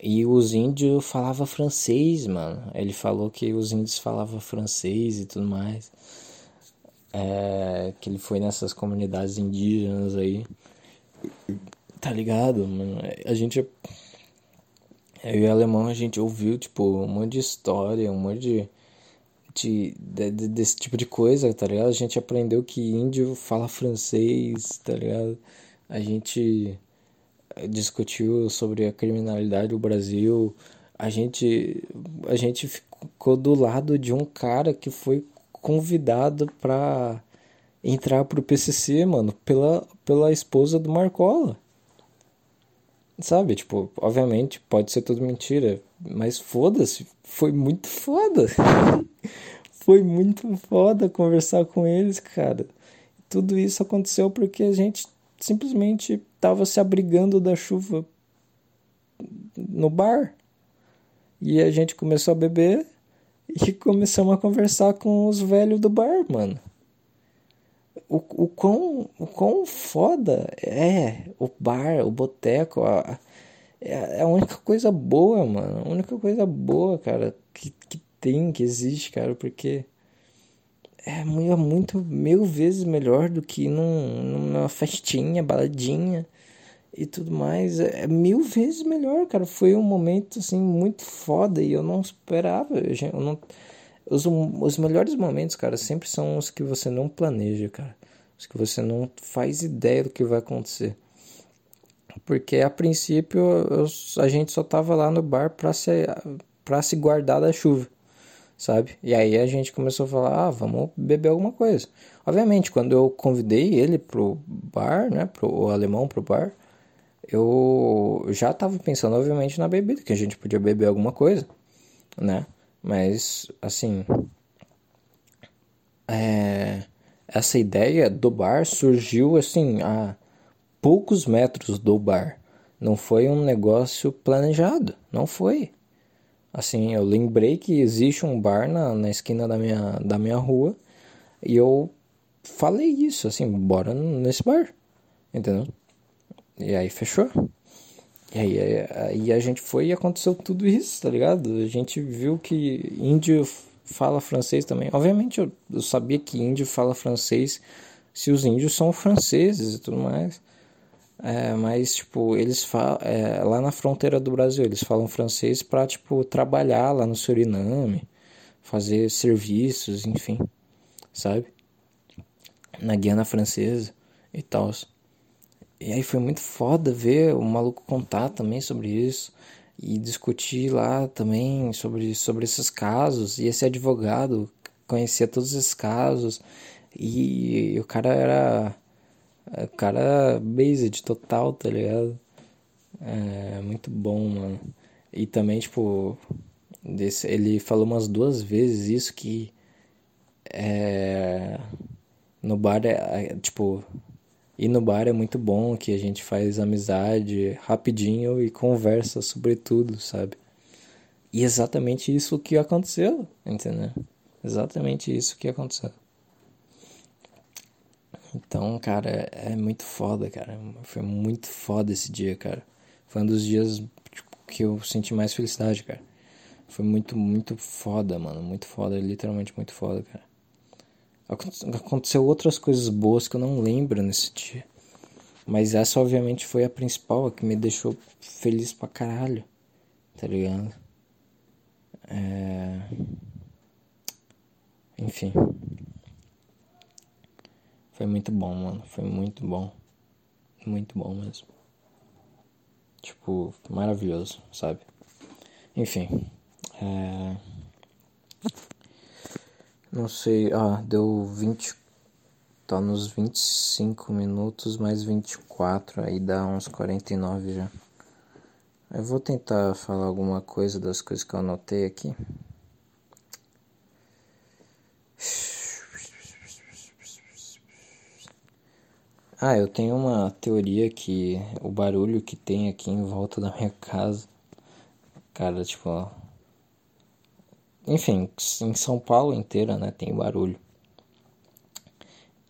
E os índios falavam francês, mano. Ele falou que os índios falavam francês e tudo mais. É, que ele foi nessas comunidades indígenas aí. Tá ligado, mano? A gente. Eu e o alemão a gente ouviu, tipo, um monte de história, um monte de de, de, desse tipo de coisa, tá ligado? A gente aprendeu que índio fala francês, tá ligado? A gente eh, discutiu sobre a criminalidade do Brasil. A gente a gente ficou do lado de um cara que foi convidado para entrar pro PCC, mano, pela pela esposa do Marcola. Sabe, tipo, obviamente pode ser tudo mentira, mas foda-se, foi muito foda. foi muito foda conversar com eles, cara. Tudo isso aconteceu porque a gente simplesmente tava se abrigando da chuva no bar. E a gente começou a beber e começamos a conversar com os velhos do bar, mano. o, o, quão, o quão foda é o bar, o boteco, a, é, é a única coisa boa, mano. A única coisa boa, cara, que, que tem, que existe, cara, porque é muito, muito mil vezes melhor do que num, numa festinha, baladinha e tudo mais. É, é mil vezes melhor, cara. Foi um momento assim muito foda e eu não esperava. Eu não, os, os melhores momentos, cara, sempre são os que você não planeja, cara. Os que você não faz ideia do que vai acontecer. Porque a princípio a gente só tava lá no bar pra se, pra se guardar da chuva sabe? E aí a gente começou a falar, ah, vamos beber alguma coisa. Obviamente, quando eu convidei ele pro bar, né, pro o alemão pro bar, eu já tava pensando, obviamente, na bebida, que a gente podia beber alguma coisa, né? Mas, assim, é, essa ideia do bar surgiu, assim, a poucos metros do bar. Não foi um negócio planejado, não foi. Assim, eu lembrei que existe um bar na, na esquina da minha, da minha rua e eu falei isso, assim, bora nesse bar, entendeu? E aí fechou. E aí, aí a gente foi e aconteceu tudo isso, tá ligado? A gente viu que índio fala francês também. Obviamente eu, eu sabia que índio fala francês se os índios são franceses e tudo mais. É, mas, tipo, eles falam. É, lá na fronteira do Brasil, eles falam francês pra, tipo, trabalhar lá no Suriname, fazer serviços, enfim, sabe? Na Guiana Francesa e tal. E aí foi muito foda ver o maluco contar também sobre isso e discutir lá também sobre, sobre esses casos. E esse advogado conhecia todos esses casos e, e o cara era o cara based total, tá ligado? É muito bom, mano. E também, tipo, desse, ele falou umas duas vezes isso que é, no bar é, é, tipo, ir no bar é muito bom, que a gente faz amizade rapidinho e conversa sobre tudo, sabe? E exatamente isso que aconteceu, entendeu? Exatamente isso que aconteceu. Então, cara, é muito foda, cara. Foi muito foda esse dia, cara. Foi um dos dias tipo, que eu senti mais felicidade, cara. Foi muito, muito foda, mano. Muito foda, literalmente muito foda, cara. Aconteceu outras coisas boas que eu não lembro nesse dia. Mas essa, obviamente, foi a principal, a que me deixou feliz pra caralho. Tá ligado? É... Enfim. Foi muito bom, mano. Foi muito bom. Muito bom mesmo. Tipo, maravilhoso, sabe? Enfim. É... Não sei. Ah, deu 20. Tá nos 25 minutos mais 24. Aí dá uns 49 já. Eu vou tentar falar alguma coisa das coisas que eu anotei aqui. Ah, eu tenho uma teoria que o barulho que tem aqui em volta da minha casa, cara, tipo, enfim, em São Paulo inteira, né, tem barulho.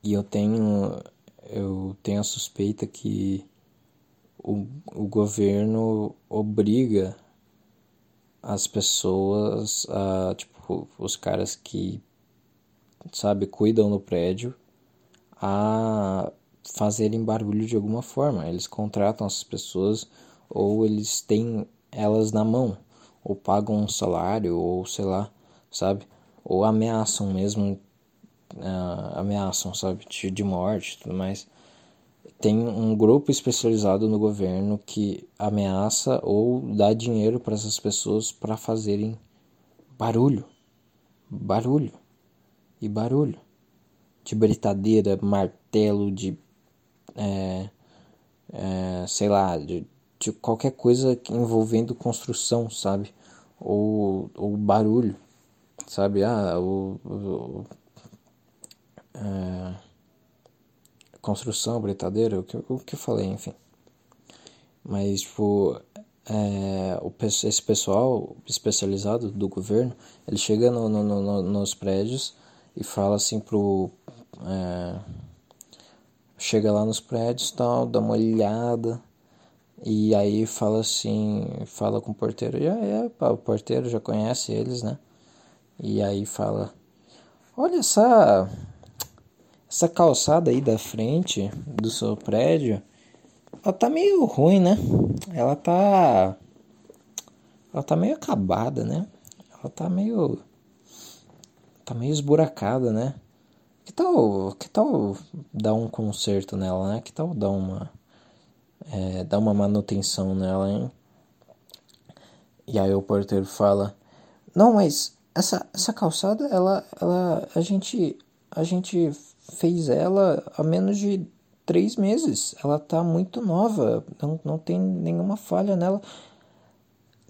E eu tenho eu tenho a suspeita que o, o governo obriga as pessoas a, tipo, os caras que sabe, cuidam no prédio a fazerem barulho de alguma forma. Eles contratam essas pessoas ou eles têm elas na mão, ou pagam um salário, ou sei lá, sabe? Ou ameaçam mesmo, uh, ameaçam, sabe? De, de morte e tudo mais. Tem um grupo especializado no governo que ameaça ou dá dinheiro para essas pessoas para fazerem barulho, barulho e barulho de britadeira, martelo, de é, é, sei lá, de, de, qualquer coisa envolvendo construção, sabe? Ou, ou barulho, sabe? Ah, o, é, construção, britadeira, o que, o que eu falei, enfim. Mas, tipo, é, o, esse pessoal especializado do governo, ele chega no, no, no, nos prédios e fala assim pro... É, chega lá nos prédios tal, dá uma olhada. E aí fala assim, fala com o porteiro, já é, pá, o porteiro já conhece eles, né? E aí fala, olha essa essa calçada aí da frente do seu prédio, ela tá meio ruim, né? Ela tá ela tá meio acabada, né? Ela tá meio tá meio esburacada, né? Que tal, que tal dar um conserto nela, né? Que tal dar uma é, dar uma manutenção nela, hein? E aí o porteiro fala: "Não, mas essa essa calçada, ela ela a gente a gente fez ela há menos de três meses. Ela tá muito nova, não, não tem nenhuma falha nela.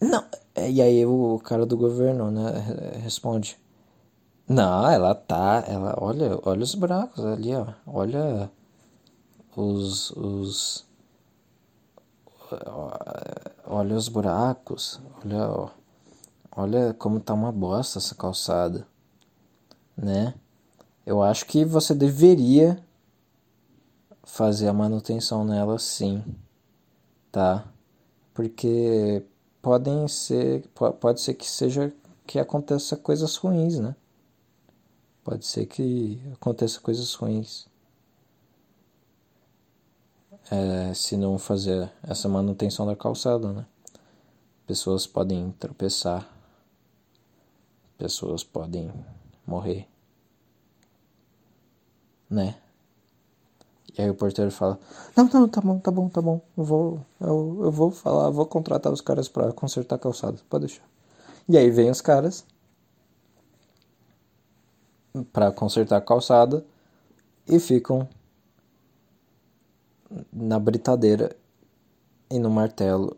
Não. É, e aí o cara do governo, né, responde. Não, ela tá, ela, olha, olha os buracos ali, ó. Olha os, os olha os buracos, olha, olha como tá uma bosta essa calçada, né? Eu acho que você deveria fazer a manutenção nela sim, tá? Porque podem ser, pode ser que seja que aconteça coisas ruins, né? Pode ser que aconteça coisas ruins. É, se não fazer essa manutenção da calçada, né? Pessoas podem tropeçar, pessoas podem morrer né? E aí o porteiro fala: Não, não, tá bom, tá bom, tá bom. Eu vou, eu, eu vou falar, vou contratar os caras para consertar a calçada. Pode deixar. E aí vem os caras para consertar a calçada e ficam na britadeira e no martelo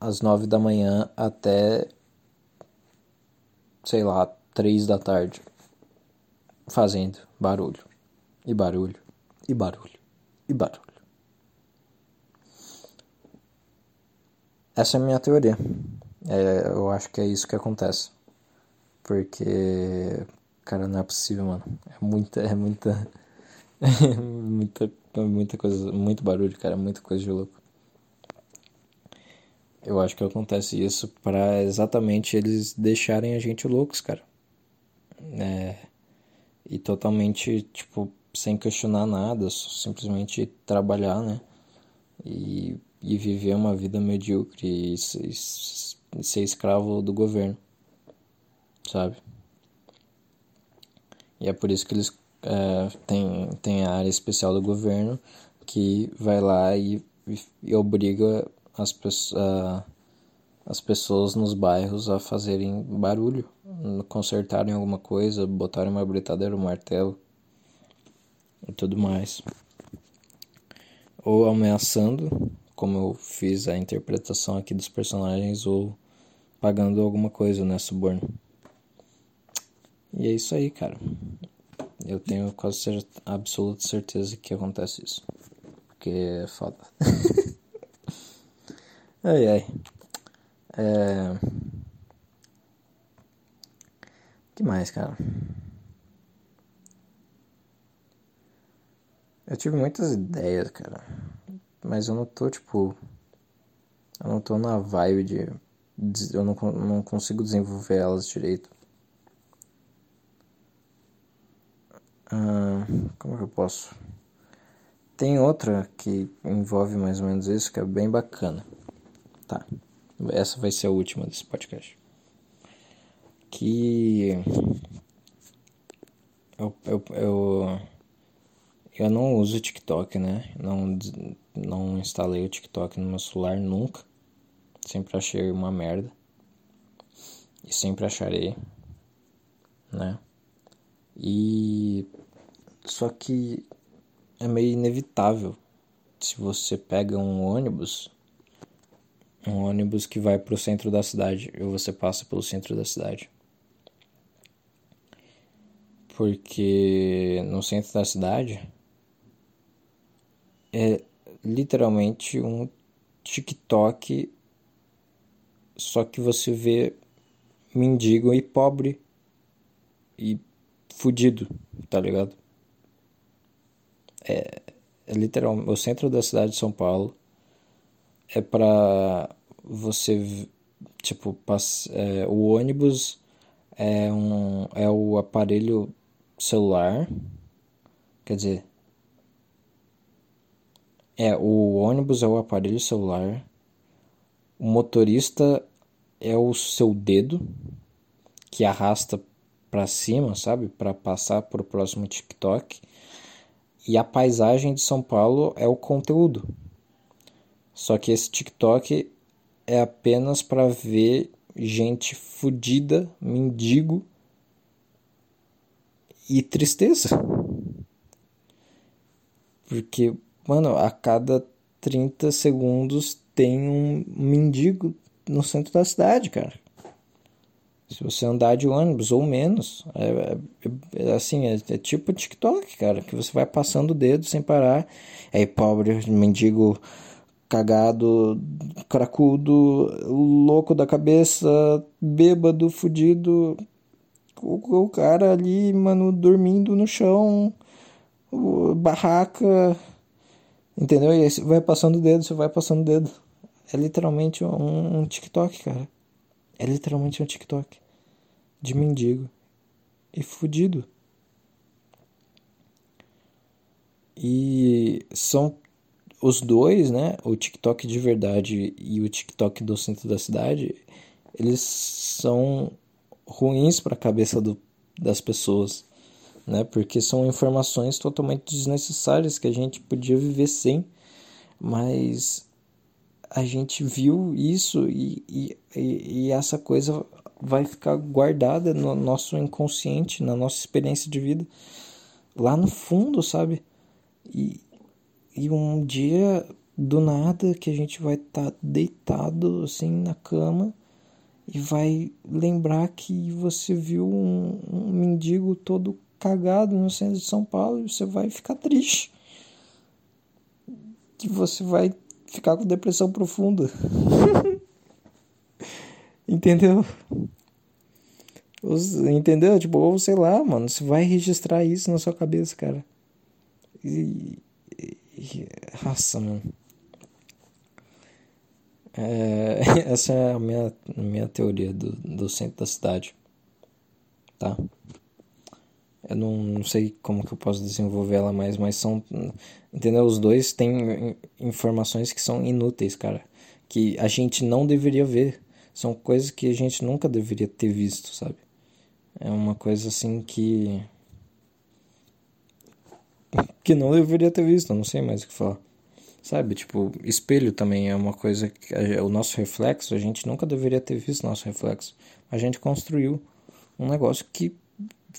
às nove da manhã até sei lá três da tarde fazendo barulho, e barulho, e barulho, e barulho. Essa é a minha teoria. É, eu acho que é isso que acontece. Porque, cara, não é possível, mano. É muita, é muita, é muita, muita coisa, muito barulho, cara, muita coisa de louco. Eu acho que acontece isso para exatamente eles deixarem a gente loucos, cara. É, e totalmente, tipo, sem questionar nada, simplesmente trabalhar, né? E, e viver uma vida medíocre e, e ser escravo do governo, sabe? E é por isso que eles é, têm, a área especial do governo que vai lá e, e obriga as pessoas as pessoas nos bairros a fazerem barulho, consertarem alguma coisa, botarem uma britadeira, um martelo e tudo mais. Ou ameaçando, como eu fiz a interpretação aqui dos personagens, ou pagando alguma coisa, né, suborno. E é isso aí, cara. Eu tenho quase cer absoluta certeza que acontece isso. Porque é foda. ai ai. É... que mais, cara? Eu tive muitas ideias, cara. Mas eu não tô, tipo. Eu não tô na vibe de. Eu não, não consigo desenvolver elas direito. Ah, como que eu posso? Tem outra que envolve mais ou menos isso que é bem bacana. Tá. Essa vai ser a última desse podcast. Que eu, eu, eu, eu não uso TikTok, né? Não, não instalei o TikTok no meu celular nunca. Sempre achei uma merda. E sempre acharei, né? E só que é meio inevitável. Se você pega um ônibus um ônibus que vai para o centro da cidade ou você passa pelo centro da cidade. Porque no centro da cidade é literalmente um TikTok, só que você vê mendigo e pobre e fudido, tá ligado? é, é o centro da cidade de São Paulo é para você tipo pass, é, o ônibus é um é o aparelho celular quer dizer é o ônibus é o aparelho celular o motorista é o seu dedo que arrasta para cima sabe para passar para o próximo TikTok e a paisagem de São Paulo é o conteúdo só que esse TikTok é apenas para ver gente fodida, mendigo e tristeza. Porque, mano, a cada 30 segundos tem um mendigo no centro da cidade, cara. Se você andar de ônibus ou menos, é, é, é assim, é, é, tipo TikTok, cara, que você vai passando o dedo sem parar. Aí, pobre mendigo cagado, cracudo, louco da cabeça, bêbado, fudido. O, o cara ali, mano, dormindo no chão, barraca, entendeu? E aí você vai passando o dedo, você vai passando o dedo. É literalmente um, um TikTok, cara. É literalmente um TikTok. De mendigo. E fudido. E são os dois, né, o TikTok de verdade e o TikTok do centro da cidade, eles são ruins para a cabeça do, das pessoas, né? Porque são informações totalmente desnecessárias que a gente podia viver sem, mas a gente viu isso e, e, e essa coisa vai ficar guardada no nosso inconsciente, na nossa experiência de vida, lá no fundo, sabe? E, e um dia, do nada, que a gente vai estar tá deitado assim na cama e vai lembrar que você viu um, um mendigo todo cagado no centro de São Paulo e você vai ficar triste. E você vai ficar com depressão profunda. Entendeu? Entendeu? Tipo, ou sei lá, mano, você vai registrar isso na sua cabeça, cara. E, Raça, mano. É, essa é a minha, minha teoria do, do centro da cidade. Tá? Eu não, não sei como que eu posso desenvolver ela mais, mas são. Entendeu? Os dois têm informações que são inúteis, cara. Que a gente não deveria ver. São coisas que a gente nunca deveria ter visto, sabe? É uma coisa assim que que não deveria ter visto, não sei mais o que falar. Sabe, tipo, espelho também é uma coisa que o nosso reflexo, a gente nunca deveria ter visto nosso reflexo. A gente construiu um negócio que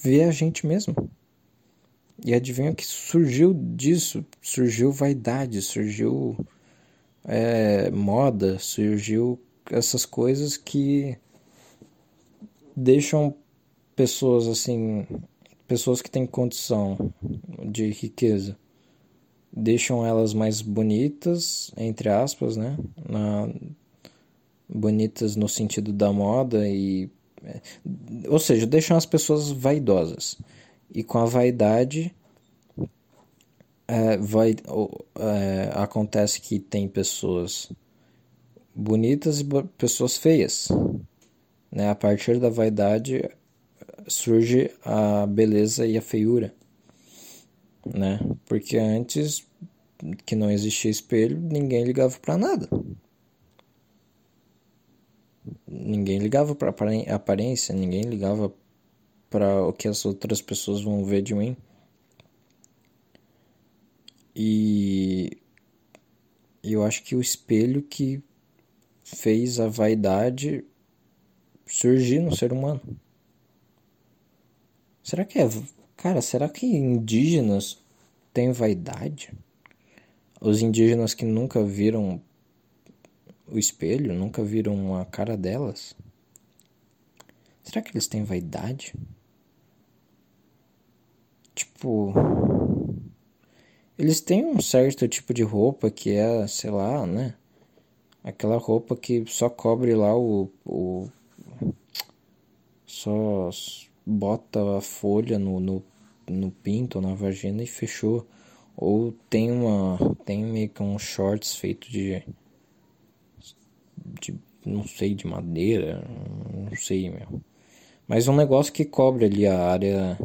vê a gente mesmo. E adivinha que surgiu disso? Surgiu vaidade, surgiu é, moda, surgiu essas coisas que deixam pessoas assim pessoas que têm condição de riqueza deixam elas mais bonitas, entre aspas, né? Na, bonitas no sentido da moda e ou seja, deixam as pessoas vaidosas. E com a vaidade é, vai, é, acontece que tem pessoas bonitas e pessoas feias. Né? A partir da vaidade surge a beleza e a feiura, né? Porque antes que não existia espelho, ninguém ligava para nada. Ninguém ligava para aparência, ninguém ligava para o que as outras pessoas vão ver de mim. E eu acho que o espelho que fez a vaidade surgir no ser humano. Será que é. Cara, será que indígenas têm vaidade? Os indígenas que nunca viram o espelho, nunca viram a cara delas? Será que eles têm vaidade? Tipo. Eles têm um certo tipo de roupa que é, sei lá, né? Aquela roupa que só cobre lá o. o só bota a folha no, no, no pinto, na vagina e fechou. Ou tem uma. Tem meio que um shorts feito de. de não sei, de madeira. Não sei, meu. Mas um negócio que cobre ali a área.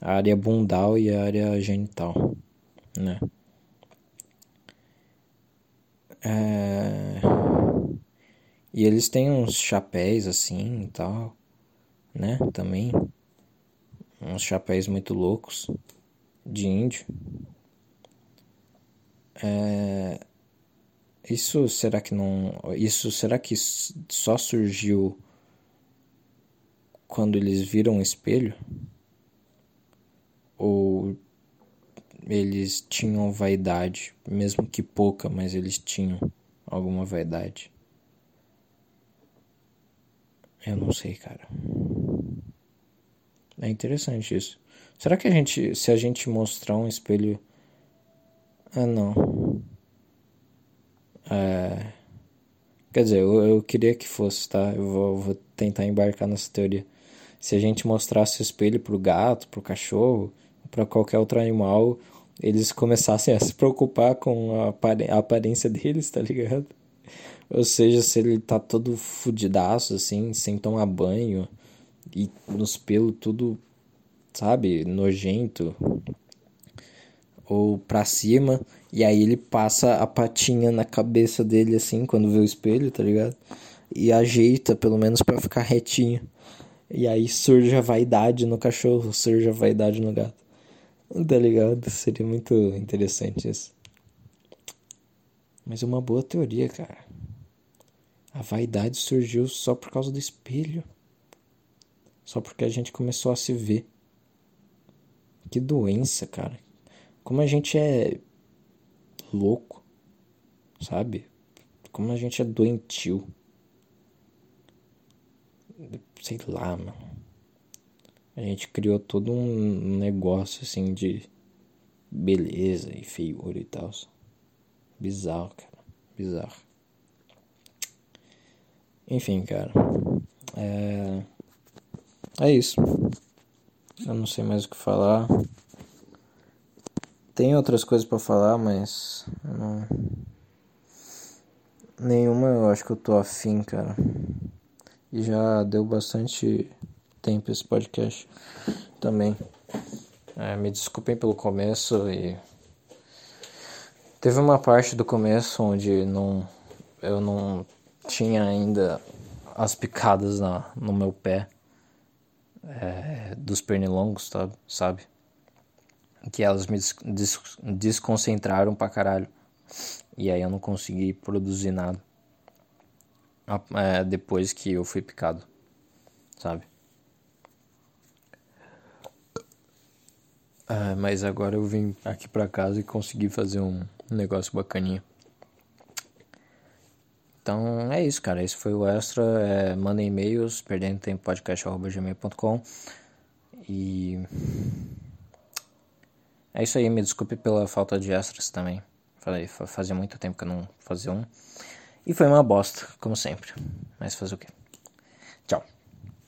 A área bundal e a área genital. Né? É... E eles têm uns chapéus assim e tal, né? Também. Uns chapéus muito loucos de índio. É... Isso será que não. Isso será que só surgiu quando eles viram o espelho? Ou eles tinham vaidade, mesmo que pouca, mas eles tinham alguma vaidade? Eu não sei, cara. É interessante isso. Será que a gente, se a gente mostrar um espelho. Ah, não. É... Quer dizer, eu, eu queria que fosse, tá? Eu vou, vou tentar embarcar nessa teoria. Se a gente mostrasse o espelho pro gato, pro cachorro, para qualquer outro animal, eles começassem a se preocupar com a, a aparência deles, tá ligado? Ou seja, se ele tá todo fudidaço, assim, sem tomar banho, e nos pelos tudo, sabe, nojento, ou pra cima, e aí ele passa a patinha na cabeça dele, assim, quando vê o espelho, tá ligado? E ajeita, pelo menos, para ficar retinho. E aí surge a vaidade no cachorro, surge a vaidade no gato. Tá ligado? Seria muito interessante isso. Mas é uma boa teoria, cara. A vaidade surgiu só por causa do espelho. Só porque a gente começou a se ver. Que doença, cara. Como a gente é louco, sabe? Como a gente é doentio. Sei lá, mano. A gente criou todo um negócio assim de beleza e feiura e tal. Bizarro, cara. Bizarro. Enfim, cara. É. É isso. Eu não sei mais o que falar. Tem outras coisas para falar, mas. Não... Nenhuma eu acho que eu tô afim, cara. E já deu bastante tempo esse podcast também. É, me desculpem pelo começo e. Teve uma parte do começo onde não, eu não tinha ainda as picadas na, no meu pé é, dos pernilongos, tá, sabe? Que elas me des desconcentraram pra caralho. E aí eu não consegui produzir nada. É, depois que eu fui picado, sabe? É, mas agora eu vim aqui pra casa e consegui fazer um negócio bacaninha. Então é isso, cara. Esse foi o extra. É, mandem e-mails, perdendo tempo podcast.gmail.com. E é isso aí. Me desculpe pela falta de extras também. Falei, fazia muito tempo que eu não fazia um. E foi uma bosta, como sempre. Mas fazer o quê?